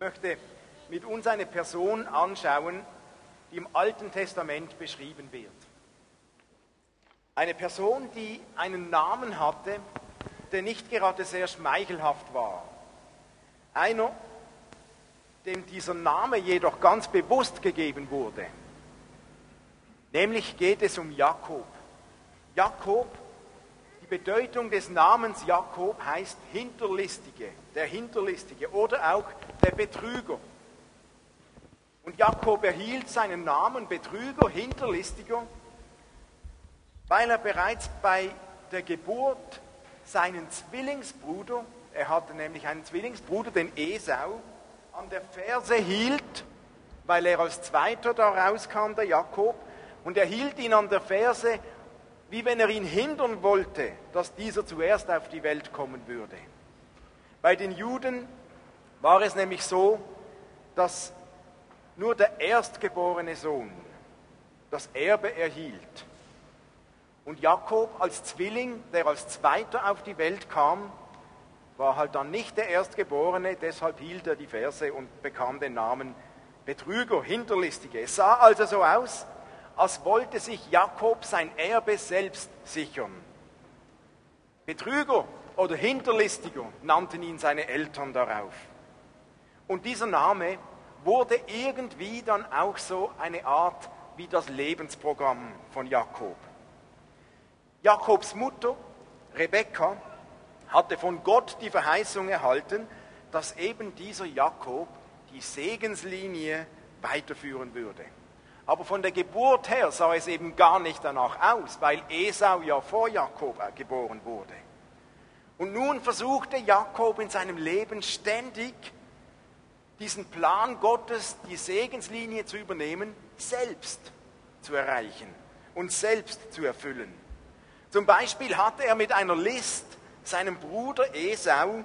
möchte mit uns eine Person anschauen, die im Alten Testament beschrieben wird. Eine Person, die einen Namen hatte, der nicht gerade sehr schmeichelhaft war. Einer, dem dieser Name jedoch ganz bewusst gegeben wurde. Nämlich geht es um Jakob. Jakob, Bedeutung des Namens Jakob heißt Hinterlistige, der Hinterlistige oder auch der Betrüger. Und Jakob erhielt seinen Namen Betrüger, Hinterlistiger, weil er bereits bei der Geburt seinen Zwillingsbruder, er hatte nämlich einen Zwillingsbruder, den Esau, an der Ferse hielt, weil er als Zweiter da rauskam, der Jakob, und er hielt ihn an der Ferse, wie wenn er ihn hindern wollte, dass dieser zuerst auf die Welt kommen würde. Bei den Juden war es nämlich so, dass nur der erstgeborene Sohn das Erbe erhielt. Und Jakob als Zwilling, der als Zweiter auf die Welt kam, war halt dann nicht der Erstgeborene, deshalb hielt er die Verse und bekam den Namen Betrüger, Hinterlistige. Es sah also so aus, als wollte sich Jakob sein Erbe selbst sichern. Betrüger oder Hinterlistiger nannten ihn seine Eltern darauf. Und dieser Name wurde irgendwie dann auch so eine Art wie das Lebensprogramm von Jakob. Jakobs Mutter, Rebekka, hatte von Gott die Verheißung erhalten, dass eben dieser Jakob die Segenslinie weiterführen würde. Aber von der Geburt her sah es eben gar nicht danach aus, weil Esau ja vor Jakob geboren wurde. Und nun versuchte Jakob in seinem Leben ständig diesen Plan Gottes, die Segenslinie zu übernehmen, selbst zu erreichen und selbst zu erfüllen. Zum Beispiel hatte er mit einer List seinem Bruder Esau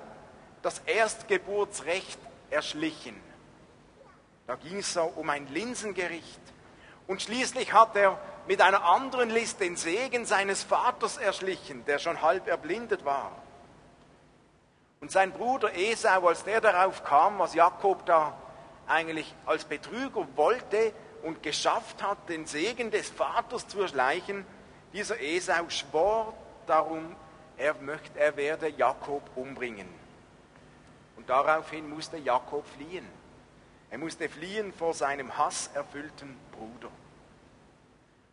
das Erstgeburtsrecht erschlichen. Da ging es so um ein Linsengericht. Und schließlich hat er mit einer anderen List den Segen seines Vaters erschlichen, der schon halb erblindet war. Und sein Bruder Esau, als der darauf kam, was Jakob da eigentlich als Betrüger wollte und geschafft hat, den Segen des Vaters zu erschleichen, dieser Esau schwor darum, er, möchte, er werde Jakob umbringen. Und daraufhin musste Jakob fliehen. Er musste fliehen vor seinem hasserfüllten Bruder.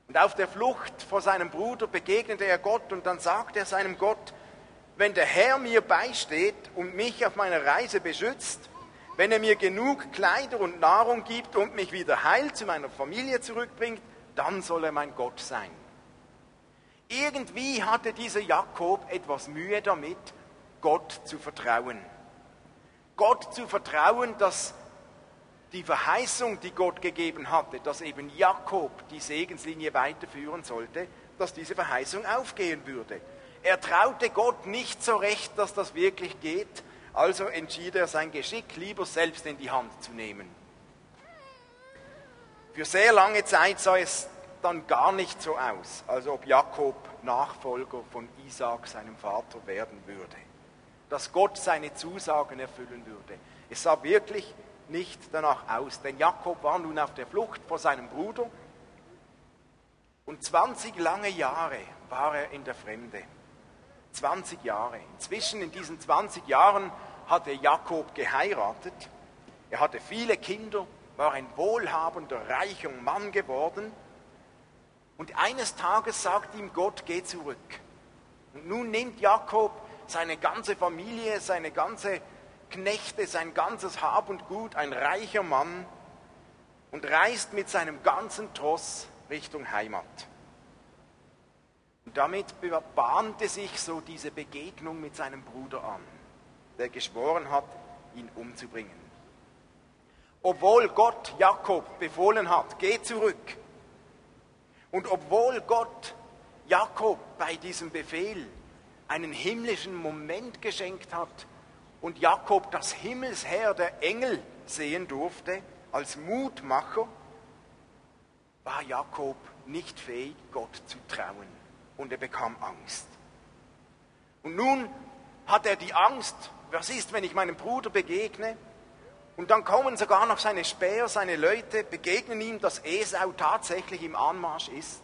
Und auf der Flucht vor seinem Bruder begegnete er Gott und dann sagte er seinem Gott, wenn der Herr mir beisteht und mich auf meiner Reise beschützt, wenn er mir genug Kleider und Nahrung gibt und mich wieder heil zu meiner Familie zurückbringt, dann soll er mein Gott sein. Irgendwie hatte dieser Jakob etwas Mühe damit, Gott zu vertrauen. Gott zu vertrauen, dass die Verheißung, die Gott gegeben hatte, dass eben Jakob die Segenslinie weiterführen sollte, dass diese Verheißung aufgehen würde. Er traute Gott nicht so recht, dass das wirklich geht, also entschied er sein Geschick lieber selbst in die Hand zu nehmen. Für sehr lange Zeit sah es dann gar nicht so aus, als ob Jakob Nachfolger von Isaak, seinem Vater, werden würde. Dass Gott seine Zusagen erfüllen würde. Es sah wirklich nicht danach aus, denn Jakob war nun auf der Flucht vor seinem Bruder und 20 lange Jahre war er in der Fremde. 20 Jahre. Inzwischen in diesen 20 Jahren hatte Jakob geheiratet. Er hatte viele Kinder, war ein wohlhabender, reicher Mann geworden. Und eines Tages sagt ihm Gott, geh zurück. Und nun nimmt Jakob seine ganze Familie, seine ganze Knechte, sein ganzes Hab und Gut, ein reicher Mann, und reist mit seinem ganzen Tross Richtung Heimat. Und damit bahnte sich so diese Begegnung mit seinem Bruder an, der geschworen hat, ihn umzubringen. Obwohl Gott Jakob befohlen hat, geh zurück. Und obwohl Gott Jakob bei diesem Befehl einen himmlischen Moment geschenkt hat und Jakob das Himmelsheer der Engel sehen durfte als Mutmacher, war Jakob nicht fähig, Gott zu trauen und er bekam Angst. Und nun hat er die Angst, was ist, wenn ich meinem Bruder begegne? Und dann kommen sogar noch seine Späher, seine Leute, begegnen ihm, dass Esau tatsächlich im Anmarsch ist.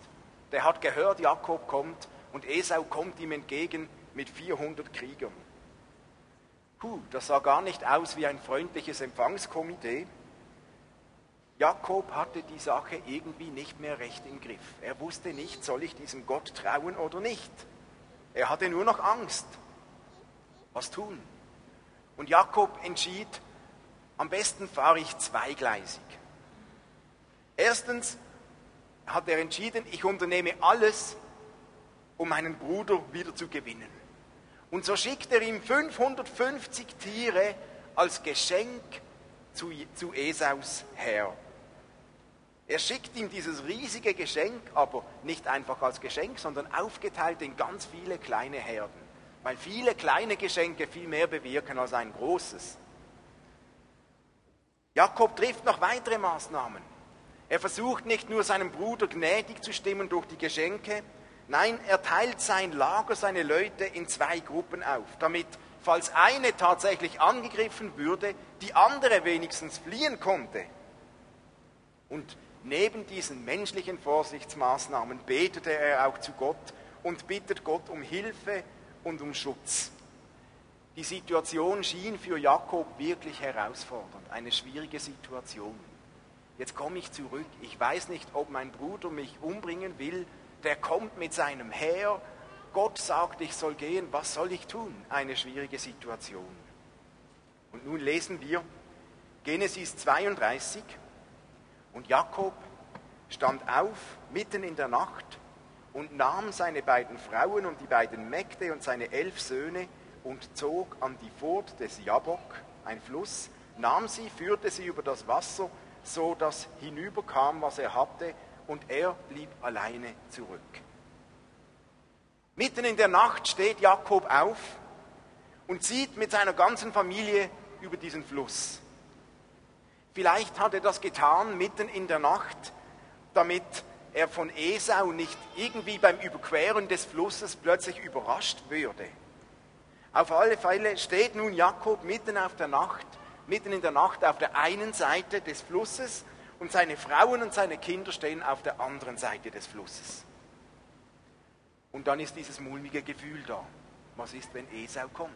Der hat gehört, Jakob kommt und Esau kommt ihm entgegen mit 400 Kriegern. Puh, das sah gar nicht aus wie ein freundliches Empfangskomitee. Jakob hatte die Sache irgendwie nicht mehr recht im Griff. Er wusste nicht, soll ich diesem Gott trauen oder nicht. Er hatte nur noch Angst. Was tun? Und Jakob entschied, am besten fahre ich zweigleisig. Erstens hat er entschieden, ich unternehme alles, um meinen Bruder wieder zu gewinnen. Und so schickt er ihm 550 Tiere als Geschenk zu, zu Esaus her. Er schickt ihm dieses riesige Geschenk, aber nicht einfach als Geschenk, sondern aufgeteilt in ganz viele kleine Herden. Weil viele kleine Geschenke viel mehr bewirken als ein großes. Jakob trifft noch weitere Maßnahmen. Er versucht nicht nur seinem Bruder gnädig zu stimmen durch die Geschenke, nein, er teilt sein Lager, seine Leute in zwei Gruppen auf, damit, falls eine tatsächlich angegriffen würde, die andere wenigstens fliehen konnte. Und neben diesen menschlichen Vorsichtsmaßnahmen betete er auch zu Gott und bittet Gott um Hilfe und um Schutz. Die Situation schien für Jakob wirklich herausfordernd, eine schwierige Situation. Jetzt komme ich zurück, ich weiß nicht, ob mein Bruder mich umbringen will, der kommt mit seinem Heer, Gott sagt, ich soll gehen, was soll ich tun? Eine schwierige Situation. Und nun lesen wir Genesis 32 und Jakob stand auf mitten in der Nacht und nahm seine beiden Frauen und die beiden Mägde und seine elf Söhne und zog an die Furt des Jabok, ein Fluss, nahm sie, führte sie über das Wasser, so dass hinüberkam, was er hatte, und er blieb alleine zurück. Mitten in der Nacht steht Jakob auf und zieht mit seiner ganzen Familie über diesen Fluss. Vielleicht hat er das getan mitten in der Nacht, damit er von Esau nicht irgendwie beim Überqueren des Flusses plötzlich überrascht würde. Auf alle Fälle steht nun Jakob mitten auf der Nacht, mitten in der Nacht auf der einen Seite des Flusses und seine Frauen und seine Kinder stehen auf der anderen Seite des Flusses. Und dann ist dieses mulmige Gefühl da. Was ist, wenn Esau kommt?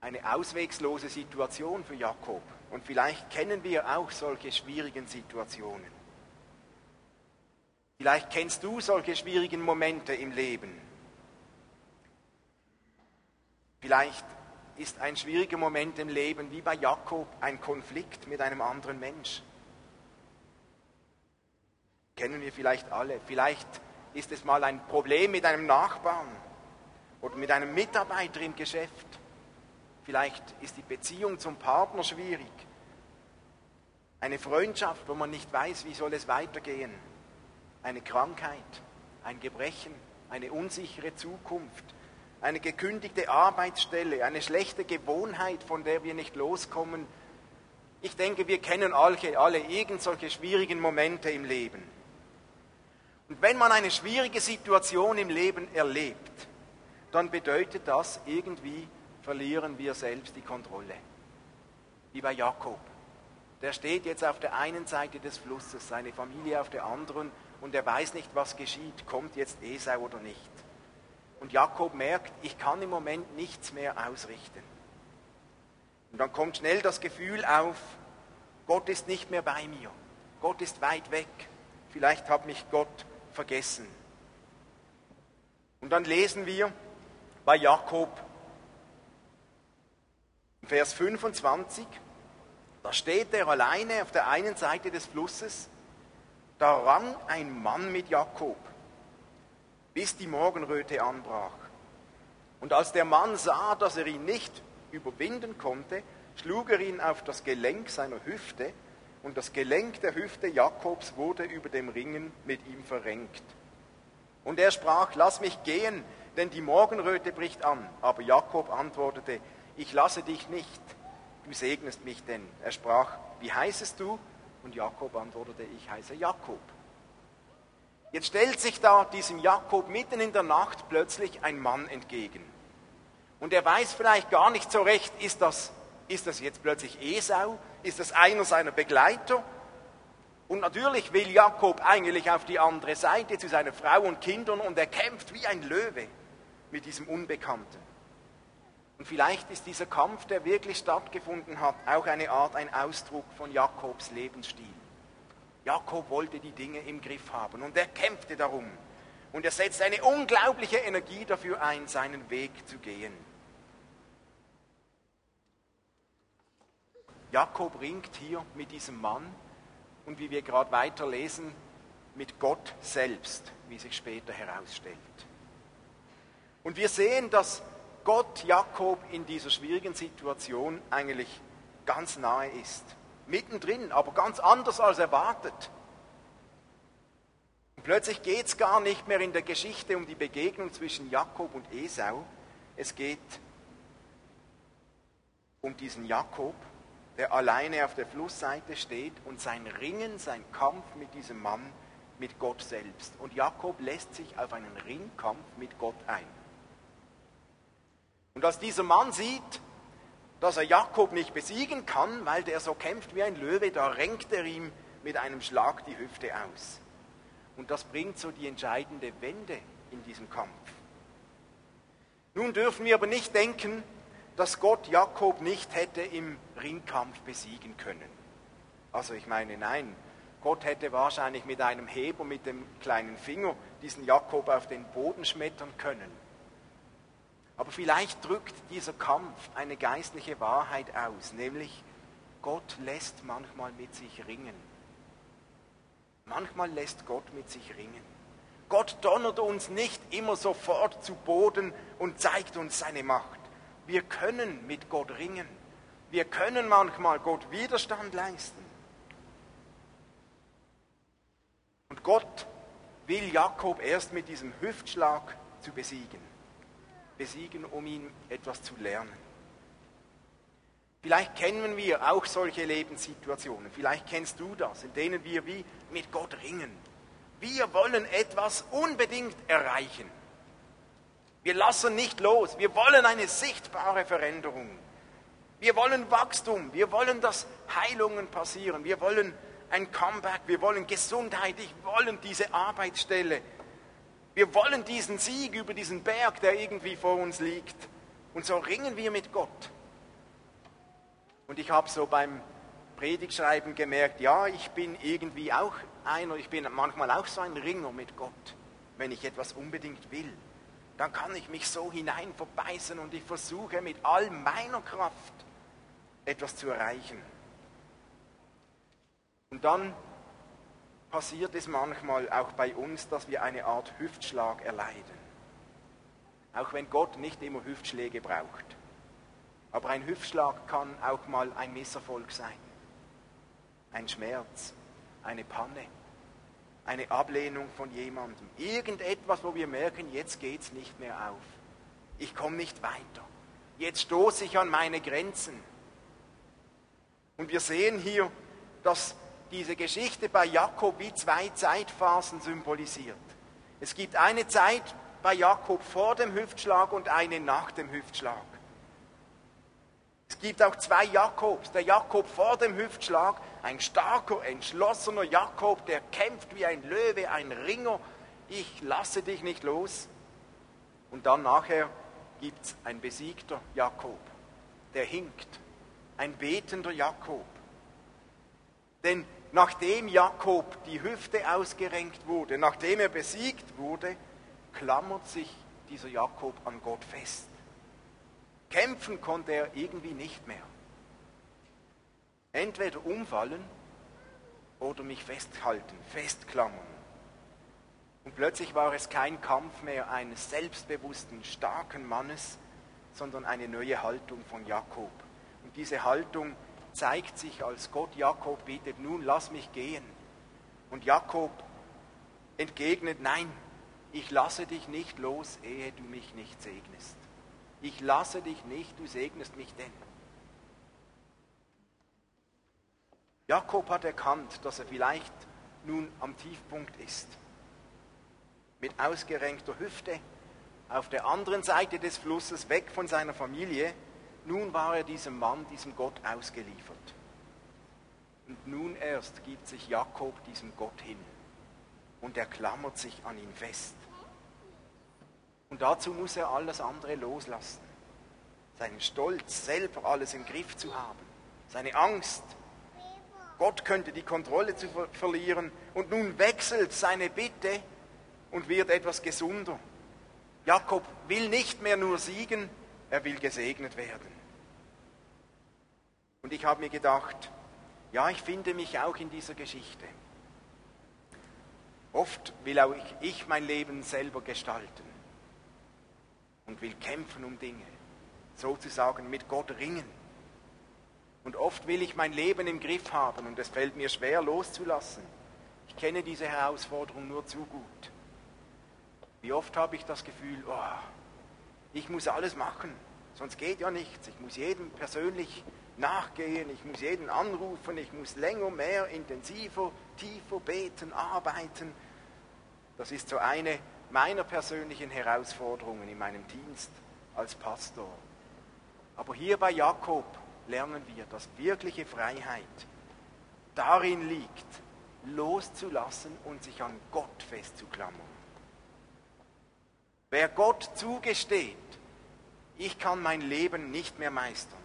Eine auswegslose Situation für Jakob. Und vielleicht kennen wir auch solche schwierigen Situationen. Vielleicht kennst du solche schwierigen Momente im Leben. Vielleicht ist ein schwieriger Moment im Leben wie bei Jakob ein Konflikt mit einem anderen Mensch. Kennen wir vielleicht alle. Vielleicht ist es mal ein Problem mit einem Nachbarn oder mit einem Mitarbeiter im Geschäft. Vielleicht ist die Beziehung zum Partner schwierig. Eine Freundschaft, wo man nicht weiß, wie soll es weitergehen eine Krankheit, ein Gebrechen, eine unsichere Zukunft, eine gekündigte Arbeitsstelle, eine schlechte Gewohnheit, von der wir nicht loskommen. Ich denke, wir kennen alle, alle irgend solche schwierigen Momente im Leben. Und wenn man eine schwierige Situation im Leben erlebt, dann bedeutet das, irgendwie verlieren wir selbst die Kontrolle. Wie bei Jakob. Der steht jetzt auf der einen Seite des Flusses, seine Familie auf der anderen und er weiß nicht, was geschieht, kommt jetzt Esau oder nicht. Und Jakob merkt, ich kann im Moment nichts mehr ausrichten. Und dann kommt schnell das Gefühl auf, Gott ist nicht mehr bei mir. Gott ist weit weg. Vielleicht hat mich Gott vergessen. Und dann lesen wir bei Jakob Vers 25, da steht er alleine auf der einen Seite des Flusses da rang ein Mann mit Jakob, bis die Morgenröte anbrach. Und als der Mann sah, dass er ihn nicht überwinden konnte, schlug er ihn auf das Gelenk seiner Hüfte, und das Gelenk der Hüfte Jakobs wurde über dem Ringen mit ihm verrenkt. Und er sprach, lass mich gehen, denn die Morgenröte bricht an. Aber Jakob antwortete, ich lasse dich nicht, du segnest mich denn. Er sprach, wie heißest du? Und Jakob antwortete, ich heiße Jakob. Jetzt stellt sich da diesem Jakob mitten in der Nacht plötzlich ein Mann entgegen. Und er weiß vielleicht gar nicht so recht, ist das, ist das jetzt plötzlich Esau? Ist das einer seiner Begleiter? Und natürlich will Jakob eigentlich auf die andere Seite zu seiner Frau und Kindern und er kämpft wie ein Löwe mit diesem Unbekannten. Und vielleicht ist dieser Kampf, der wirklich stattgefunden hat, auch eine Art, ein Ausdruck von Jakobs Lebensstil. Jakob wollte die Dinge im Griff haben und er kämpfte darum. Und er setzt eine unglaubliche Energie dafür ein, seinen Weg zu gehen. Jakob ringt hier mit diesem Mann und wie wir gerade weiterlesen, mit Gott selbst, wie sich später herausstellt. Und wir sehen, dass Gott Jakob in dieser schwierigen Situation eigentlich ganz nahe ist. Mittendrin, aber ganz anders als erwartet. Und plötzlich geht es gar nicht mehr in der Geschichte um die Begegnung zwischen Jakob und Esau. Es geht um diesen Jakob, der alleine auf der Flussseite steht und sein Ringen, sein Kampf mit diesem Mann, mit Gott selbst. Und Jakob lässt sich auf einen Ringkampf mit Gott ein. Und als dieser Mann sieht, dass er Jakob nicht besiegen kann, weil der so kämpft wie ein Löwe, da renkt er ihm mit einem Schlag die Hüfte aus. Und das bringt so die entscheidende Wende in diesem Kampf. Nun dürfen wir aber nicht denken, dass Gott Jakob nicht hätte im Ringkampf besiegen können. Also ich meine, nein, Gott hätte wahrscheinlich mit einem Heber, mit dem kleinen Finger diesen Jakob auf den Boden schmettern können. Aber vielleicht drückt dieser Kampf eine geistliche Wahrheit aus, nämlich Gott lässt manchmal mit sich ringen. Manchmal lässt Gott mit sich ringen. Gott donnert uns nicht immer sofort zu Boden und zeigt uns seine Macht. Wir können mit Gott ringen. Wir können manchmal Gott Widerstand leisten. Und Gott will Jakob erst mit diesem Hüftschlag zu besiegen. Besiegen, um ihn etwas zu lernen. Vielleicht kennen wir auch solche Lebenssituationen. Vielleicht kennst du das, in denen wir wie mit Gott ringen. Wir wollen etwas unbedingt erreichen. Wir lassen nicht los. Wir wollen eine sichtbare Veränderung. Wir wollen Wachstum. Wir wollen, dass Heilungen passieren. Wir wollen ein Comeback. Wir wollen Gesundheit. Ich wollen diese Arbeitsstelle. Wir wollen diesen Sieg über diesen Berg, der irgendwie vor uns liegt. Und so ringen wir mit Gott. Und ich habe so beim Predigschreiben gemerkt, ja, ich bin irgendwie auch einer, ich bin manchmal auch so ein Ringer mit Gott, wenn ich etwas unbedingt will dann kann ich mich so hinein verbeißen und ich versuche mit all meiner Kraft etwas zu erreichen. Und dann passiert es manchmal auch bei uns, dass wir eine Art Hüftschlag erleiden. Auch wenn Gott nicht immer Hüftschläge braucht. Aber ein Hüftschlag kann auch mal ein Misserfolg sein. Ein Schmerz, eine Panne eine Ablehnung von jemandem. Irgendetwas, wo wir merken, jetzt geht es nicht mehr auf. Ich komme nicht weiter. Jetzt stoße ich an meine Grenzen. Und wir sehen hier, dass diese Geschichte bei Jakob wie zwei Zeitphasen symbolisiert. Es gibt eine Zeit bei Jakob vor dem Hüftschlag und eine nach dem Hüftschlag. Es gibt auch zwei Jakobs. Der Jakob vor dem Hüftschlag, ein starker, entschlossener Jakob, der kämpft wie ein Löwe, ein Ringer. Ich lasse dich nicht los. Und dann nachher gibt es ein besiegter Jakob, der hinkt. Ein betender Jakob. Denn nachdem Jakob die Hüfte ausgerenkt wurde, nachdem er besiegt wurde, klammert sich dieser Jakob an Gott fest. Kämpfen konnte er irgendwie nicht mehr. Entweder umfallen oder mich festhalten, festklammern. Und plötzlich war es kein Kampf mehr eines selbstbewussten, starken Mannes, sondern eine neue Haltung von Jakob. Und diese Haltung zeigt sich, als Gott Jakob bittet, nun lass mich gehen. Und Jakob entgegnet, nein, ich lasse dich nicht los, ehe du mich nicht segnest ich lasse dich nicht, du segnest mich denn. Jakob hat erkannt, dass er vielleicht nun am Tiefpunkt ist. Mit ausgerenkter Hüfte, auf der anderen Seite des Flusses, weg von seiner Familie. Nun war er diesem Mann, diesem Gott ausgeliefert. Und nun erst gibt sich Jakob diesem Gott hin und er klammert sich an ihn fest. Und dazu muss er alles andere loslassen. Seinen Stolz, selber alles im Griff zu haben. Seine Angst, Gott könnte die Kontrolle zu ver verlieren. Und nun wechselt seine Bitte und wird etwas gesunder. Jakob will nicht mehr nur siegen, er will gesegnet werden. Und ich habe mir gedacht, ja, ich finde mich auch in dieser Geschichte. Oft will auch ich mein Leben selber gestalten und will kämpfen um Dinge, sozusagen mit Gott ringen. Und oft will ich mein Leben im Griff haben und es fällt mir schwer loszulassen. Ich kenne diese Herausforderung nur zu gut. Wie oft habe ich das Gefühl, oh, ich muss alles machen, sonst geht ja nichts. Ich muss jedem persönlich nachgehen, ich muss jeden anrufen, ich muss länger, mehr, intensiver, tiefer beten, arbeiten. Das ist so eine meiner persönlichen Herausforderungen in meinem Dienst als Pastor. Aber hier bei Jakob lernen wir, dass wirkliche Freiheit darin liegt, loszulassen und sich an Gott festzuklammern. Wer Gott zugesteht, ich kann mein Leben nicht mehr meistern.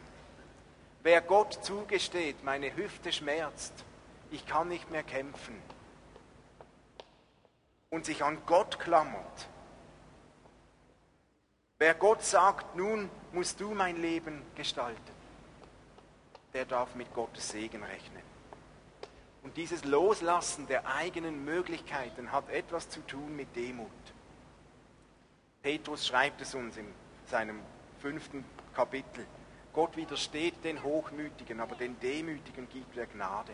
Wer Gott zugesteht, meine Hüfte schmerzt, ich kann nicht mehr kämpfen. Und sich an Gott klammert. Wer Gott sagt, nun musst du mein Leben gestalten, der darf mit Gottes Segen rechnen. Und dieses Loslassen der eigenen Möglichkeiten hat etwas zu tun mit Demut. Petrus schreibt es uns in seinem fünften Kapitel. Gott widersteht den Hochmütigen, aber den Demütigen gibt er Gnade.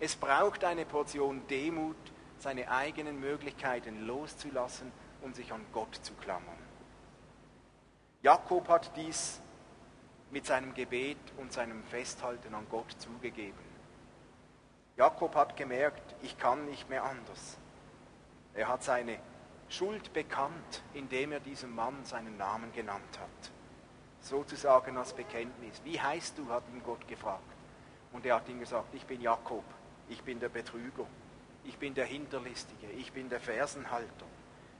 Es braucht eine Portion Demut, seine eigenen Möglichkeiten loszulassen und sich an Gott zu klammern. Jakob hat dies mit seinem Gebet und seinem Festhalten an Gott zugegeben. Jakob hat gemerkt, ich kann nicht mehr anders. Er hat seine Schuld bekannt, indem er diesem Mann seinen Namen genannt hat. Sozusagen als Bekenntnis. Wie heißt du, hat ihn Gott gefragt. Und er hat ihm gesagt, ich bin Jakob, ich bin der Betrüger, ich bin der Hinterlistige, ich bin der Fersenhalter,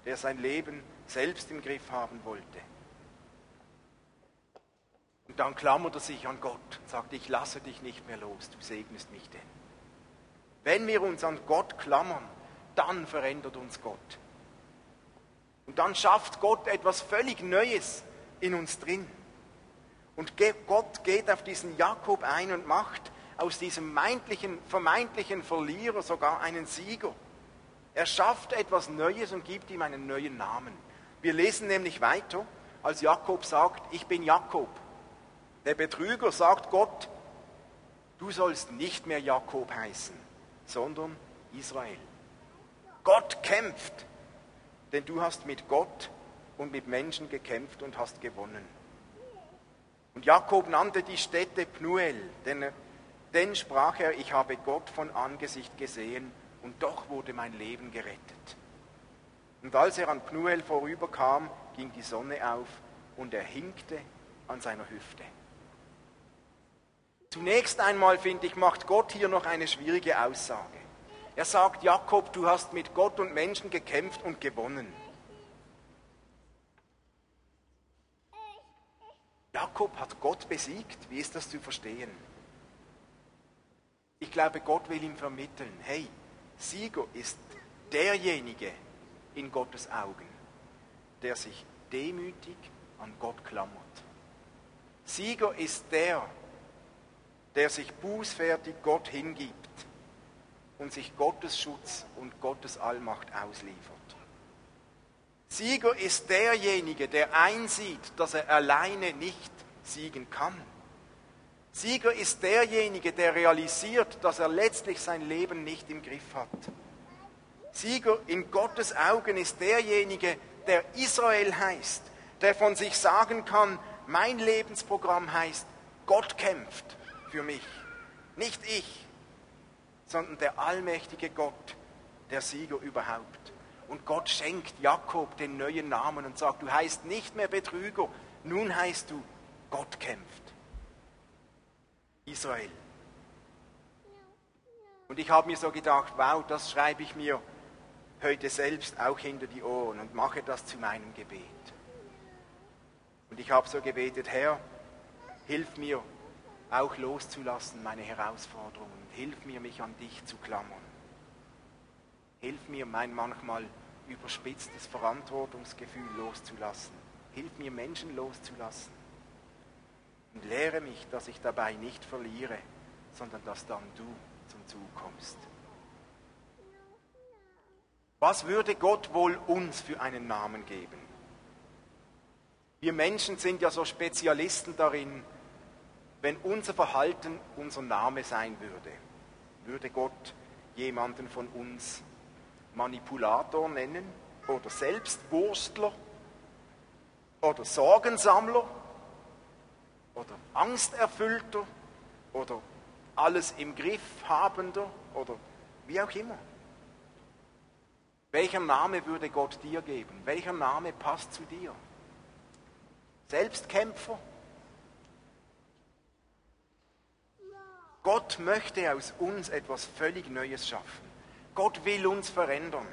der sein Leben selbst im Griff haben wollte. Und dann klammert er sich an Gott und sagt, ich lasse dich nicht mehr los, du segnest mich denn. Wenn wir uns an Gott klammern, dann verändert uns Gott. Und dann schafft Gott etwas völlig Neues in uns drin. Und Gott geht auf diesen Jakob ein und macht aus diesem vermeintlichen Verlierer sogar einen Sieger. Er schafft etwas Neues und gibt ihm einen neuen Namen. Wir lesen nämlich weiter, als Jakob sagt, ich bin Jakob. Der Betrüger sagt Gott, du sollst nicht mehr Jakob heißen, sondern Israel. Gott kämpft denn du hast mit Gott und mit Menschen gekämpft und hast gewonnen. Und Jakob nannte die Stätte Pnuel, denn, denn sprach er, ich habe Gott von Angesicht gesehen und doch wurde mein Leben gerettet. Und als er an Pnuel vorüberkam, ging die Sonne auf und er hinkte an seiner Hüfte. Zunächst einmal, finde ich, macht Gott hier noch eine schwierige Aussage. Er sagt, Jakob, du hast mit Gott und Menschen gekämpft und gewonnen. Jakob hat Gott besiegt. Wie ist das zu verstehen? Ich glaube, Gott will ihm vermitteln, hey, Sieger ist derjenige in Gottes Augen, der sich demütig an Gott klammert. Sieger ist der, der sich bußfertig Gott hingibt und sich Gottes Schutz und Gottes Allmacht ausliefert. Sieger ist derjenige, der einsieht, dass er alleine nicht siegen kann. Sieger ist derjenige, der realisiert, dass er letztlich sein Leben nicht im Griff hat. Sieger in Gottes Augen ist derjenige, der Israel heißt, der von sich sagen kann, mein Lebensprogramm heißt, Gott kämpft für mich, nicht ich sondern der allmächtige Gott, der Sieger überhaupt. Und Gott schenkt Jakob den neuen Namen und sagt, du heißt nicht mehr Betrüger, nun heißt du, Gott kämpft. Israel. Und ich habe mir so gedacht, wow, das schreibe ich mir heute selbst auch hinter die Ohren und mache das zu meinem Gebet. Und ich habe so gebetet, Herr, hilf mir auch loszulassen, meine Herausforderungen. Hilf mir, mich an dich zu klammern. Hilf mir, mein manchmal überspitztes Verantwortungsgefühl loszulassen. Hilf mir, Menschen loszulassen. Und lehre mich, dass ich dabei nicht verliere, sondern dass dann du zum Zug kommst. Was würde Gott wohl uns für einen Namen geben? Wir Menschen sind ja so Spezialisten darin, wenn unser Verhalten unser Name sein würde, würde Gott jemanden von uns Manipulator nennen oder Selbstwurstler oder Sorgensammler oder Angsterfüllter oder alles im Griff habender oder wie auch immer. Welcher Name würde Gott dir geben? Welcher Name passt zu dir? Selbstkämpfer? Gott möchte aus uns etwas völlig Neues schaffen. Gott will uns verändern.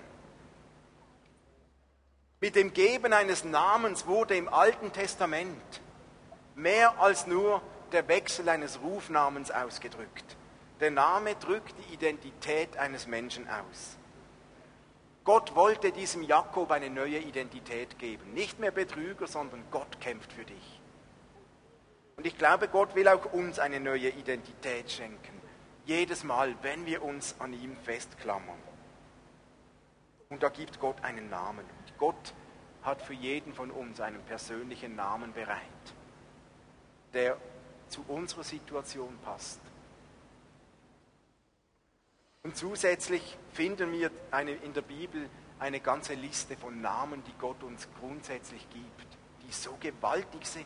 Mit dem Geben eines Namens wurde im Alten Testament mehr als nur der Wechsel eines Rufnamens ausgedrückt. Der Name drückt die Identität eines Menschen aus. Gott wollte diesem Jakob eine neue Identität geben. Nicht mehr Betrüger, sondern Gott kämpft für dich. Und ich glaube, Gott will auch uns eine neue Identität schenken. Jedes Mal, wenn wir uns an ihm festklammern. Und da gibt Gott einen Namen. Und Gott hat für jeden von uns einen persönlichen Namen bereit, der zu unserer Situation passt. Und zusätzlich finden wir eine, in der Bibel eine ganze Liste von Namen, die Gott uns grundsätzlich gibt, die so gewaltig sind,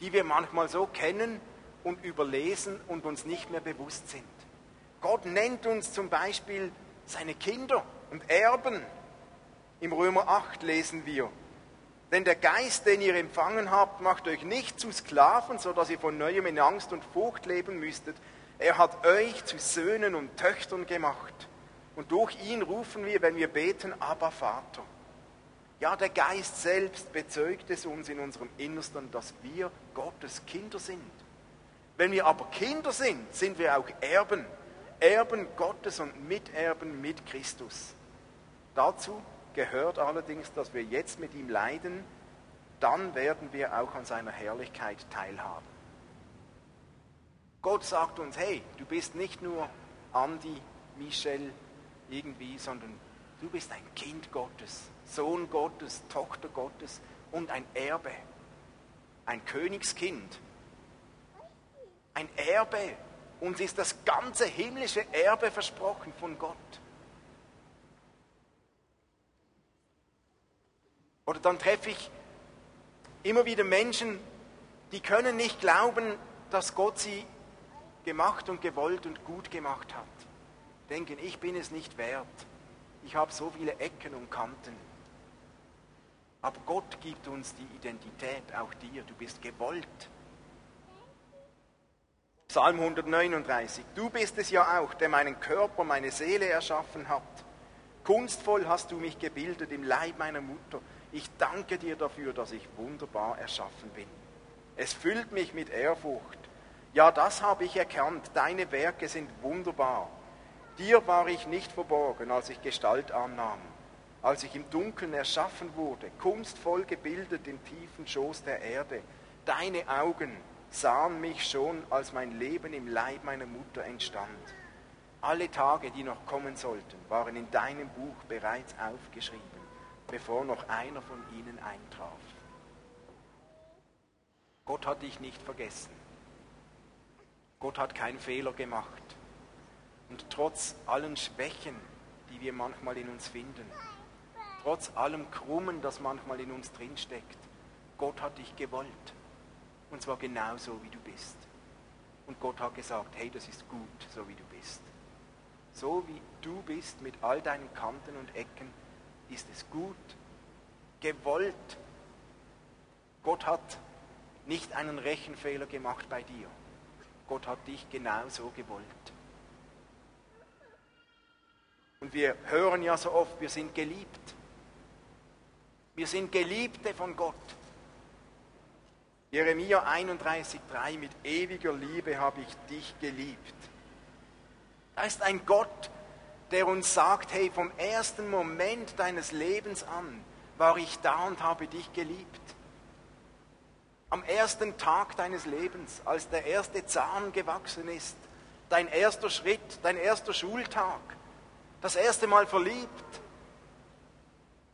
die wir manchmal so kennen und überlesen und uns nicht mehr bewusst sind. Gott nennt uns zum Beispiel seine Kinder und Erben. Im Römer 8 lesen wir, denn der Geist, den ihr empfangen habt, macht euch nicht zu Sklaven, so dass ihr von neuem in Angst und Furcht leben müsstet, er hat euch zu Söhnen und Töchtern gemacht. Und durch ihn rufen wir, wenn wir beten, aber Vater. Ja, der Geist selbst bezeugt es uns in unserem Innersten, dass wir Gottes Kinder sind. Wenn wir aber Kinder sind, sind wir auch Erben. Erben Gottes und Miterben mit Christus. Dazu gehört allerdings, dass wir jetzt mit ihm leiden, dann werden wir auch an seiner Herrlichkeit teilhaben. Gott sagt uns, hey, du bist nicht nur Andi, Michel, irgendwie, sondern du bist ein Kind Gottes, Sohn Gottes, Tochter Gottes und ein Erbe, ein Königskind, ein Erbe. Uns ist das ganze himmlische Erbe versprochen von Gott. Oder dann treffe ich immer wieder Menschen, die können nicht glauben, dass Gott sie gemacht und gewollt und gut gemacht hat, denken, ich bin es nicht wert. Ich habe so viele Ecken und Kanten. Aber Gott gibt uns die Identität, auch dir. Du bist gewollt. Psalm 139. Du bist es ja auch, der meinen Körper, meine Seele erschaffen hat. Kunstvoll hast du mich gebildet im Leib meiner Mutter. Ich danke dir dafür, dass ich wunderbar erschaffen bin. Es füllt mich mit Ehrfurcht. Ja, das habe ich erkannt, deine Werke sind wunderbar. Dir war ich nicht verborgen, als ich Gestalt annahm, als ich im Dunkeln erschaffen wurde, kunstvoll gebildet im tiefen Schoß der Erde. Deine Augen sahen mich schon, als mein Leben im Leib meiner Mutter entstand. Alle Tage, die noch kommen sollten, waren in deinem Buch bereits aufgeschrieben, bevor noch einer von ihnen eintraf. Gott hat dich nicht vergessen. Gott hat keinen Fehler gemacht. Und trotz allen Schwächen, die wir manchmal in uns finden, trotz allem Krummen, das manchmal in uns drinsteckt, Gott hat dich gewollt. Und zwar genauso, wie du bist. Und Gott hat gesagt, hey, das ist gut, so wie du bist. So wie du bist, mit all deinen Kanten und Ecken, ist es gut, gewollt. Gott hat nicht einen Rechenfehler gemacht bei dir. Gott hat dich genauso gewollt. Und wir hören ja so oft, wir sind geliebt. Wir sind Geliebte von Gott. Jeremia 31,3 mit ewiger Liebe habe ich dich geliebt. Da ist ein Gott, der uns sagt, hey, vom ersten Moment deines Lebens an war ich da und habe dich geliebt. Am ersten Tag deines Lebens, als der erste Zahn gewachsen ist, dein erster Schritt, dein erster Schultag, das erste Mal verliebt.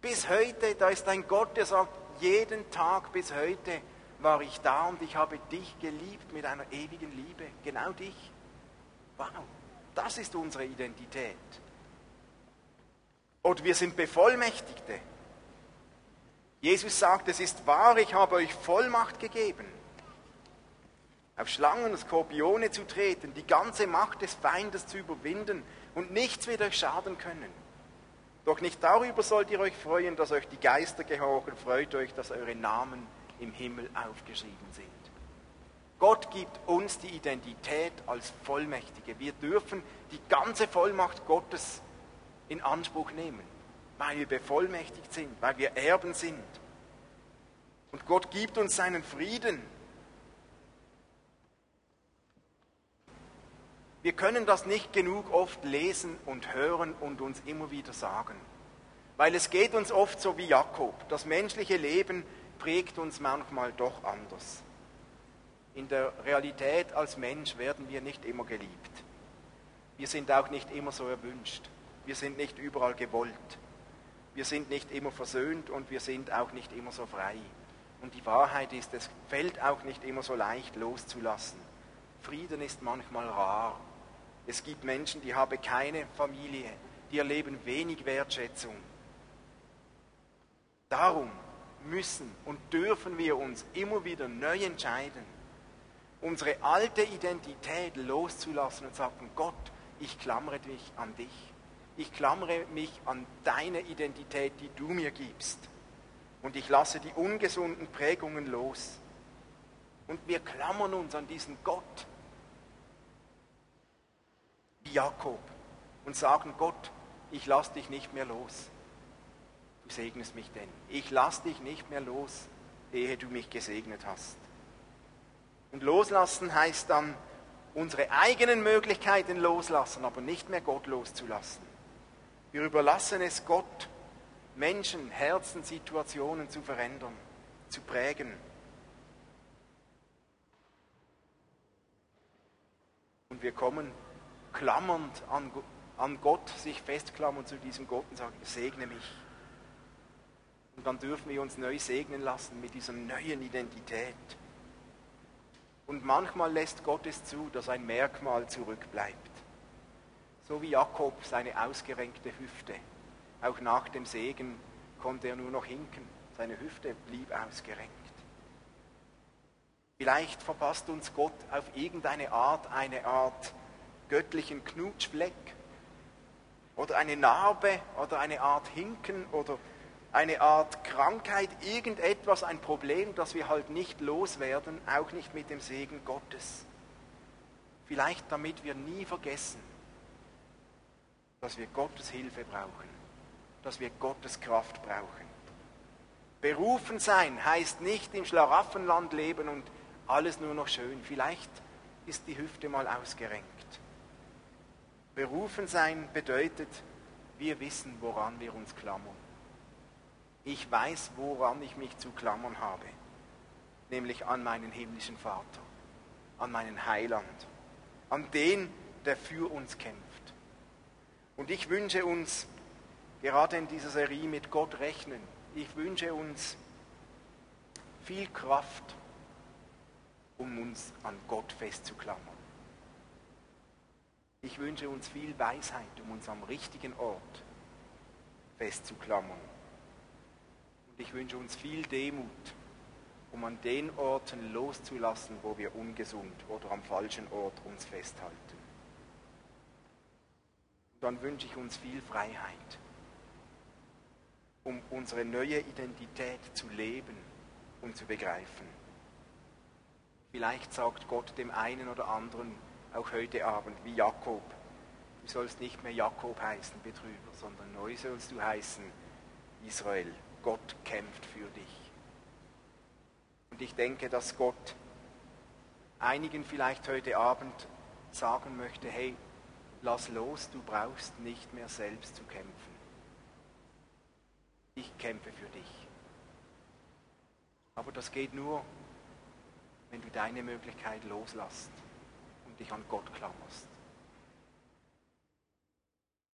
Bis heute, da ist ein Gott, der sagt, jeden Tag bis heute war ich da und ich habe dich geliebt mit einer ewigen Liebe. Genau dich. Wow, das ist unsere Identität. Oder wir sind Bevollmächtigte. Jesus sagt, es ist wahr, ich habe euch Vollmacht gegeben, auf Schlangen und Skorpione zu treten, die ganze Macht des Feindes zu überwinden und nichts wird euch schaden können. Doch nicht darüber sollt ihr euch freuen, dass euch die Geister gehorchen, freut euch, dass eure Namen im Himmel aufgeschrieben sind. Gott gibt uns die Identität als Vollmächtige. Wir dürfen die ganze Vollmacht Gottes in Anspruch nehmen, weil wir bevollmächtigt sind, weil wir Erben sind. Und Gott gibt uns seinen Frieden. Wir können das nicht genug oft lesen und hören und uns immer wieder sagen. Weil es geht uns oft so wie Jakob. Das menschliche Leben prägt uns manchmal doch anders. In der Realität als Mensch werden wir nicht immer geliebt. Wir sind auch nicht immer so erwünscht. Wir sind nicht überall gewollt. Wir sind nicht immer versöhnt und wir sind auch nicht immer so frei. Und die Wahrheit ist, es fällt auch nicht immer so leicht loszulassen. Frieden ist manchmal rar. Es gibt Menschen, die haben keine Familie, die erleben wenig Wertschätzung. Darum müssen und dürfen wir uns immer wieder neu entscheiden, unsere alte Identität loszulassen und sagen, Gott, ich klammere mich an dich. Ich klammere mich an deine Identität, die du mir gibst. Und ich lasse die ungesunden Prägungen los. Und wir klammern uns an diesen Gott, Jakob, und sagen, Gott, ich lasse dich nicht mehr los. Du segnest mich denn. Ich lasse dich nicht mehr los, ehe du mich gesegnet hast. Und loslassen heißt dann, unsere eigenen Möglichkeiten loslassen, aber nicht mehr Gott loszulassen. Wir überlassen es Gott, Menschen, Herzen, Situationen zu verändern, zu prägen. Und wir kommen klammernd an, an Gott, sich festklammern zu diesem Gott und sagen, segne mich. Und dann dürfen wir uns neu segnen lassen mit dieser neuen Identität. Und manchmal lässt Gott es zu, dass ein Merkmal zurückbleibt. So wie Jakob seine ausgerenkte Hüfte. Auch nach dem Segen konnte er nur noch hinken. Seine Hüfte blieb ausgerenkt. Vielleicht verpasst uns Gott auf irgendeine Art eine Art göttlichen Knutschfleck oder eine Narbe oder eine Art Hinken oder eine Art Krankheit, irgendetwas, ein Problem, das wir halt nicht loswerden, auch nicht mit dem Segen Gottes. Vielleicht damit wir nie vergessen, dass wir Gottes Hilfe brauchen, dass wir Gottes Kraft brauchen. Berufen sein heißt nicht im Schlaraffenland leben und alles nur noch schön. Vielleicht ist die Hüfte mal ausgerenkt. Berufen sein bedeutet, wir wissen, woran wir uns klammern. Ich weiß, woran ich mich zu klammern habe, nämlich an meinen himmlischen Vater, an meinen Heiland, an den, der für uns kämpft. Und ich wünsche uns, gerade in dieser Serie mit Gott rechnen, ich wünsche uns viel Kraft, um uns an Gott festzuklammern. Ich wünsche uns viel Weisheit, um uns am richtigen Ort festzuklammern ich wünsche uns viel Demut, um an den Orten loszulassen, wo wir ungesund oder am falschen Ort uns festhalten. Und dann wünsche ich uns viel Freiheit. um unsere neue Identität zu leben und zu begreifen. Vielleicht sagt Gott dem einen oder anderen auch heute Abend, wie Jakob, du sollst nicht mehr Jakob heißen, Betrüger, sondern neu sollst du heißen, Israel. Gott kämpft für dich. Und ich denke, dass Gott einigen vielleicht heute Abend sagen möchte, hey, lass los, du brauchst nicht mehr selbst zu kämpfen. Ich kämpfe für dich. Aber das geht nur, wenn du deine Möglichkeit loslässt dich an Gott klammerst.